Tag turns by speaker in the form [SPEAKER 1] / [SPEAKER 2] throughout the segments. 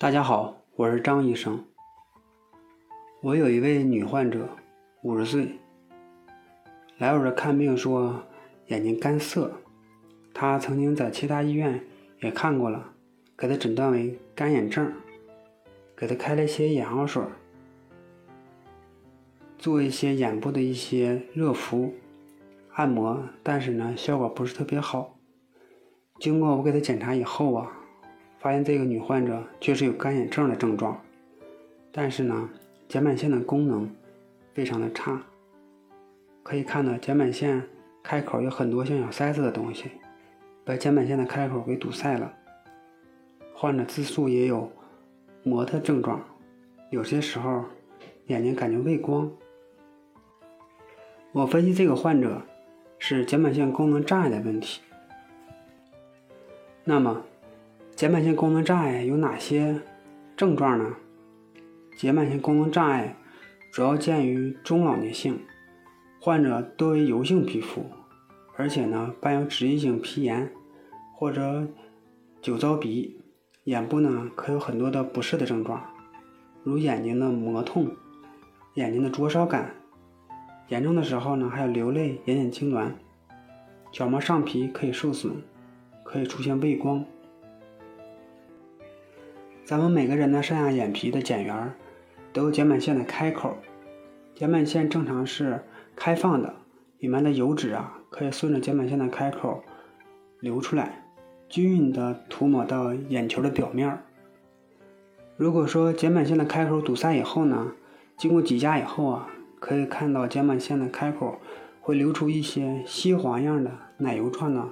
[SPEAKER 1] 大家好，我是张医生。我有一位女患者，五十岁，来我这看病说眼睛干涩。她曾经在其他医院也看过了，给她诊断为干眼症，给她开了一些眼药水，做一些眼部的一些热敷、按摩，但是呢效果不是特别好。经过我给她检查以后啊。发现这个女患者确实有干眼症的症状，但是呢，睑板腺的功能非常的差。可以看到睑板腺开口有很多像小塞子的东西，把睑板腺的开口给堵塞了。患者自述也有模的症状，有些时候眼睛感觉畏光。我分析这个患者是睑板腺功能障碍的问题。那么。睑板腺功能障碍有哪些症状呢？睑板腺功能障碍主要见于中老年性，患者多为油性皮肤，而且呢伴有脂溢性皮炎或者酒糟鼻，眼部呢可有很多的不适的症状，如眼睛的磨痛、眼睛的灼烧感，严重的时候呢还有流泪、眼睑痉挛，角膜上皮可以受损，可以出现畏光。咱们每个人的上下眼皮的睑缘都有睑板腺的开口，睑板腺正常是开放的，里面的油脂啊可以顺着睑板腺的开口流出来，均匀的涂抹到眼球的表面。如果说睑板腺的开口堵塞以后呢，经过挤压以后啊，可以看到睑板腺的开口会流出一些稀黄样的奶油状的，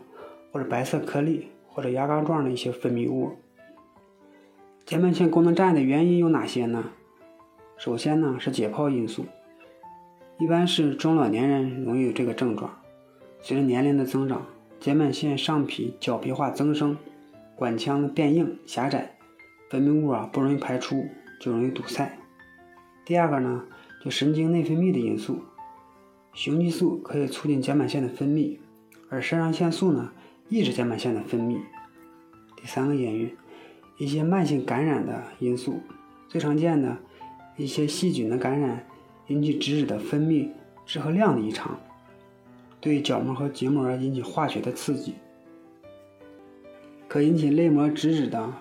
[SPEAKER 1] 或者白色颗粒，或者牙膏状的一些分泌物。睑板腺功能障碍的原因有哪些呢？首先呢是解剖因素，一般是中老年人容易有这个症状。随着年龄的增长，睑板腺上皮角皮化增生，管腔变硬狭窄，分泌物啊不容易排出，就容易堵塞。第二个呢就神经内分泌的因素，雄激素可以促进睑板腺的分泌，而肾上腺素呢抑制睑板腺的分泌。第三个原因。一些慢性感染的因素，最常见的一些细菌的感染引起脂质的分泌质和量的异常，对角膜和结膜引起化学的刺激，可引起泪膜脂质的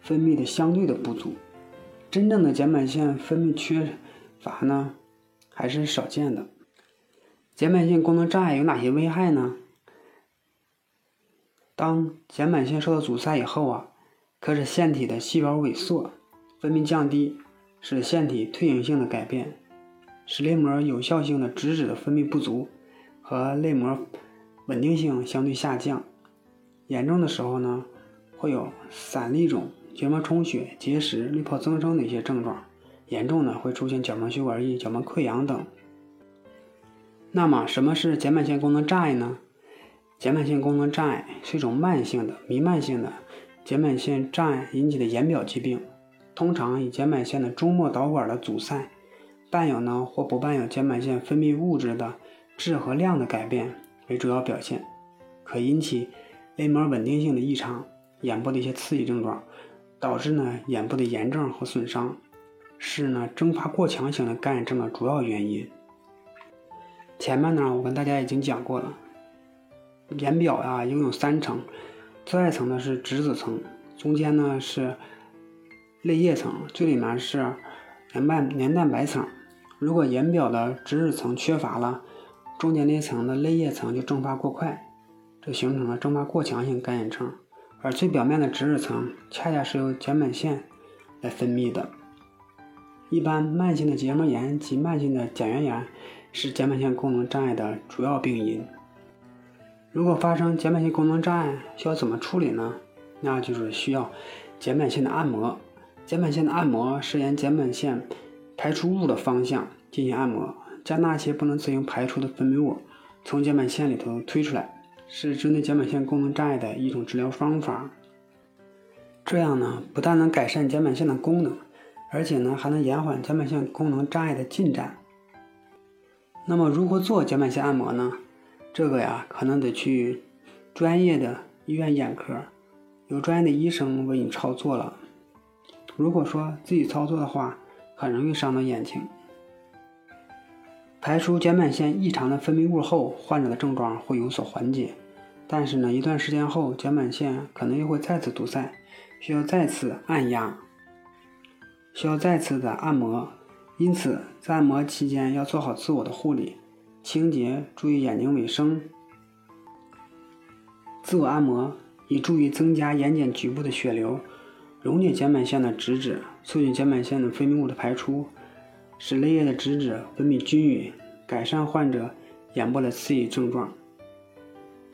[SPEAKER 1] 分泌的相对的不足。真正的睑板腺分泌缺乏呢，还是少见的。睑板腺功能障碍有哪些危害呢？当睑板腺受到阻塞以后啊。可使腺体的细胞萎缩，分泌降低，使腺体退行性的改变，使泪膜有效性的脂质的分泌不足，和泪膜稳定性相对下降。严重的时候呢，会有散粒肿、结膜充血、结石、滤泡增生的一些症状。严重的会出现角膜血管溢、角膜溃疡等。那么，什么是睑板腺功能障碍呢？睑板腺功能障碍是一种慢性的、弥漫性的。睑板腺障碍引起的眼表疾病，通常以睑板腺的中末导管的阻塞，伴有呢或不伴有睑板腺分泌物质的质和量的改变为主要表现，可引起泪膜稳定性的异常、眼部的一些刺激症状，导致呢眼部的炎症和损伤，是呢蒸发过强型的干眼症的主要原因。前面呢我跟大家已经讲过了，眼表呀拥有三层。最外层呢是脂质层，中间呢是泪液层，最里面是黏瓣黏蛋白层。如果眼表的脂质层缺乏了，中间那层的泪液层就蒸发过快，这形成了蒸发过强性干眼症。而最表面的脂质层恰恰是由睑板腺来分泌的。一般慢性的结膜炎及慢性的睑缘炎是睑板腺功能障碍的主要病因。如果发生睑板腺功能障碍，需要怎么处理呢？那就是需要睑板腺的按摩。睑板腺的按摩是沿睑板腺排出物的方向进行按摩，将那些不能自行排出的分泌物从睑板腺里头推出来，是针对睑板腺功能障碍的一种治疗方法。这样呢，不但能改善睑板腺的功能，而且呢，还能延缓睑板腺功能障碍的进展。那么，如何做睑板腺按摩呢？这个呀，可能得去专业的医院眼科，有专业的医生为你操作了。如果说自己操作的话，很容易伤到眼睛。排出睑板腺异常的分泌物后，患者的症状会有所缓解，但是呢，一段时间后，睑板腺可能又会再次堵塞，需要再次按压，需要再次的按摩。因此，在按摩期间要做好自我的护理、清洁，注意眼睛卫生。自我按摩以助于增加眼睑局部的血流。溶解睑板腺的脂质，促进睑板腺的分泌物的排出，使泪液的脂质分泌均匀，改善患者眼部的刺激症状。